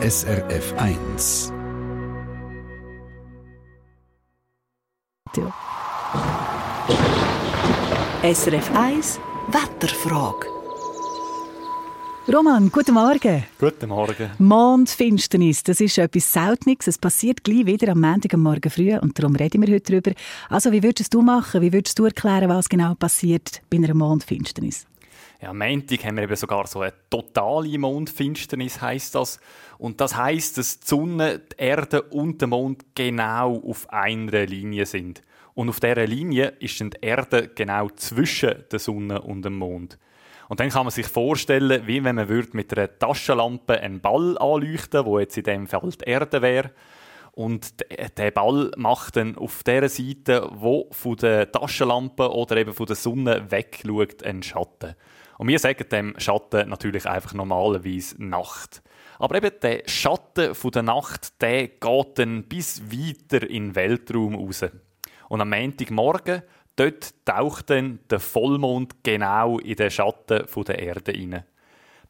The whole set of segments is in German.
SRF 1. SRF 1 Wetterfrage. Roman, guten Morgen. Guten Morgen. Mondfinsternis, das ist etwas Seltenes. Es passiert gleich wieder am Montag am Morgen früh und darum reden wir heute darüber. Also, wie würdest du machen? Wie würdest du erklären, was genau passiert bei einer Mondfinsternis? Ja, am Montag haben wir eben sogar so eine totale Mondfinsternis, heißt das. Und das heißt, dass die Sonne, die Erde und der Mond genau auf einer Linie sind. Und auf dieser Linie ist dann die Erde genau zwischen der Sonne und dem Mond. Und dann kann man sich vorstellen, wie wenn man mit einer Taschenlampe einen Ball anleuchten wo jetzt in dem Fall die Erde wäre. Und der Ball macht dann auf der Seite, wo von der Taschenlampe oder eben von der Sonne wegschaut, einen Schatten. Und wir sagen dem Schatten natürlich einfach normalerweise Nacht. Aber eben der Schatten von der Nacht, der geht dann bis weiter in den Weltraum raus. Und am Montagmorgen, dort taucht dann der Vollmond genau in den Schatten der Erde hinein.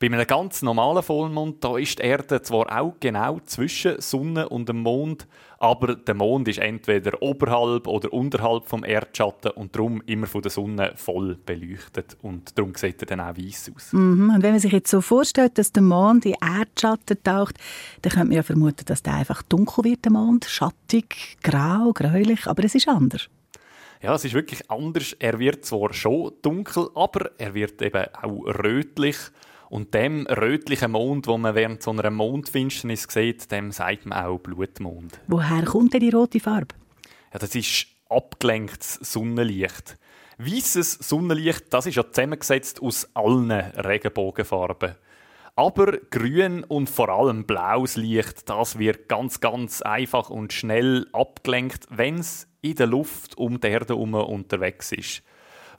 Bei einem ganz normalen Vollmond da ist die Erde zwar auch genau zwischen Sonne und dem Mond, aber der Mond ist entweder oberhalb oder unterhalb vom Erdschatten und darum immer von der Sonne voll beleuchtet und darum sieht er dann auch weiß aus. Mhm. Und wenn man sich jetzt so vorstellt, dass der Mond in Erdschatten taucht, dann könnte man ja vermuten, dass der einfach dunkel wird, der Mond, schattig, grau, gräulich, aber es ist anders. Ja, es ist wirklich anders. Er wird zwar schon dunkel, aber er wird eben auch rötlich und dem rötlichen Mond, wo man während so einer Mondfinsternis sieht, dem sagt man auch Blutmond. Woher kommt denn die rote Farbe? Ja, das ist abgelenktes Sonnenlicht. Weißes Sonnenlicht, das ist ja zusammengesetzt aus allen Regenbogenfarben. Aber grün und vor allem blaues Licht, das wird ganz, ganz einfach und schnell abgelenkt, wenn es in der Luft um die Erde herum unterwegs ist.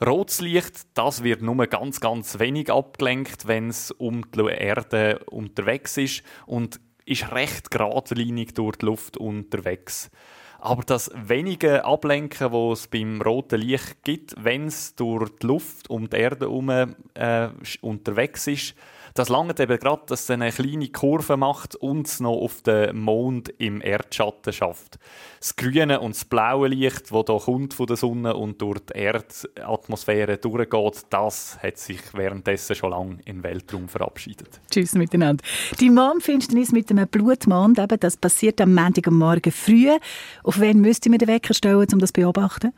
Rotes Licht, das wird nur ganz, ganz wenig abgelenkt, wenn es um die Erde unterwegs ist und ist recht geradlinig durch die Luft unterwegs. Aber das wenige Ablenken, wo es beim roten Licht gibt, wenn es durch die Luft um die Erde herum äh, unterwegs ist, das langt eben gerade, dass es eine kleine Kurve macht und es noch auf den Mond im Erdschatten schafft. Das grüne und das blaue Licht, das hier kommt von der Sonne und durch die Erdatmosphäre durchgeht, das hat sich währenddessen schon lange im Weltraum verabschiedet. Tschüss miteinander. Die Mondfinsternis mit einem Blutmond, eben, das passiert am Montag am Morgen früh. Auf wen müsste man den Wecker stellen, um das zu beobachten?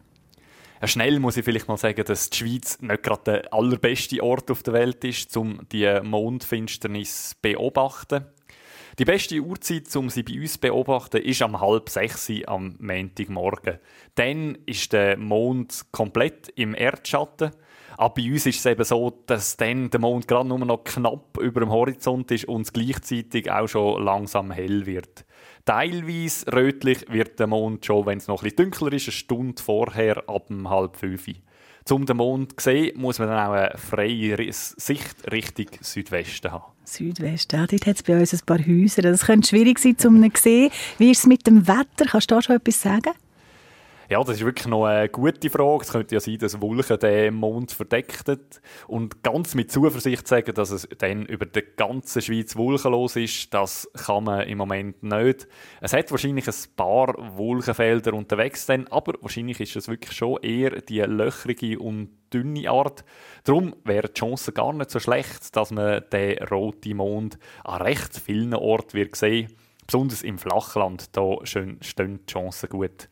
Schnell muss ich vielleicht mal sagen, dass die Schweiz nicht gerade der allerbeste Ort auf der Welt ist, um die Mondfinsternis zu beobachten. Die beste Uhrzeit, um sie bei uns zu beobachten, ist am halb sechs am Montagmorgen. Dann ist der Mond komplett im Erdschatten. Aber bei uns ist es eben so, dass dann der Mond gerade nur noch knapp über dem Horizont ist und es gleichzeitig auch schon langsam hell wird. Teilweise rötlich wird der Mond schon, wenn es noch etwas dunkler ist, eine Stunde vorher ab um halb fünf. Um den Mond zu sehen, muss man dann auch eine freie Sicht Richtung Südwesten haben. Südwesten, ja, dort hat es bei uns ein paar Häuser. Das könnte schwierig sein, um ihn zu sehen. Wie ist es mit dem Wetter? Kannst du da schon etwas sagen? Ja, das ist wirklich noch eine gute Frage. Es könnte ja sein, dass Wolken den Mond verdeckten. Und ganz mit Zuversicht sagen, dass es dann über die ganze Schweiz wolkenlos ist, das kann man im Moment nicht. Es hat wahrscheinlich ein paar Wolkenfelder unterwegs, dann, aber wahrscheinlich ist es wirklich schon eher die löchrige und dünne Art. Darum wäre die Chance gar nicht so schlecht, dass man den roten Mond an recht vielen Orten wird sehen. Besonders im Flachland, da stehen die Chancen gut.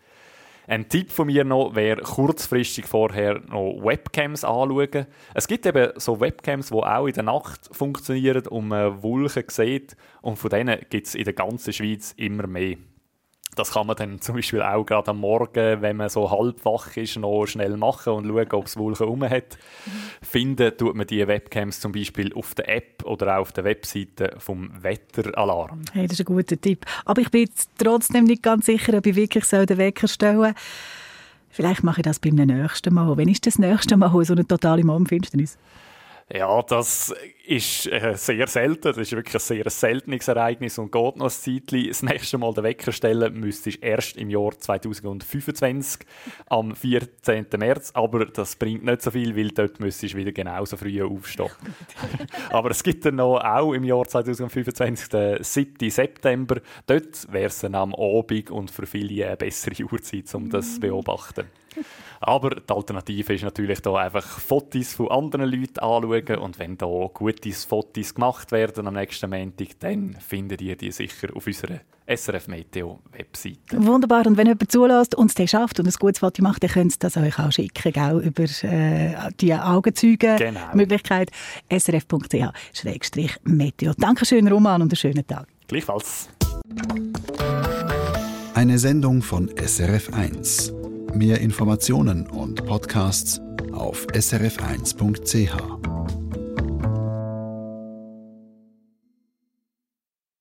Ein Tipp von mir noch wäre, kurzfristig vorher noch Webcams anschauen. Es gibt eben so Webcams, die auch in der Nacht funktionieren und man Wolken sieht. Und von denen gibt es in der ganzen Schweiz immer mehr. Das kann man dann zum Beispiel auch gerade am Morgen, wenn man so halb wach ist, noch schnell machen und schauen, ob es Wolken herum hat. Finden tut man diese Webcams zum Beispiel auf der App oder auch auf der Webseite vom Wetteralarm. Hey, das ist ein guter Tipp. Aber ich bin jetzt trotzdem nicht ganz sicher, ob ich wirklich den Wecker stellen soll. Vielleicht mache ich das beim nächsten Mal. Wenn ist das nächste Mal so eine totale Mondfinsternis? Ja, das ist äh, sehr selten. Das ist wirklich ein sehr seltenes Ereignis und geht noch ein Zeitchen. Das nächste Mal den Wecker stellen müsstest du erst im Jahr 2025, am 14. März. Aber das bringt nicht so viel, weil dort müsstest du wieder genauso früh aufstehen. Aber es gibt dann noch auch im Jahr 2025 den 7. September. Dort wäre es dann am Abend und für viele eine bessere Uhrzeit, um das zu beobachten. Aber die Alternative ist natürlich da einfach Fotos von anderen Leuten anschauen und wenn da gute Fotos gemacht werden am nächsten Montag, dann findet ihr die sicher auf unserer SRF Meteo Webseite. Wunderbar. Und wenn jemand zulässt und es schafft und ein gutes Foto macht, dann könnt ihr das euch auch schicken, gell, über äh, die Augenzeugen-Möglichkeit genau. srf.ch-meteo. Dankeschön, Roman, und einen schönen Tag. Gleichfalls. Eine Sendung von SRF1. Mehr Informationen und Podcasts auf srf1.ch.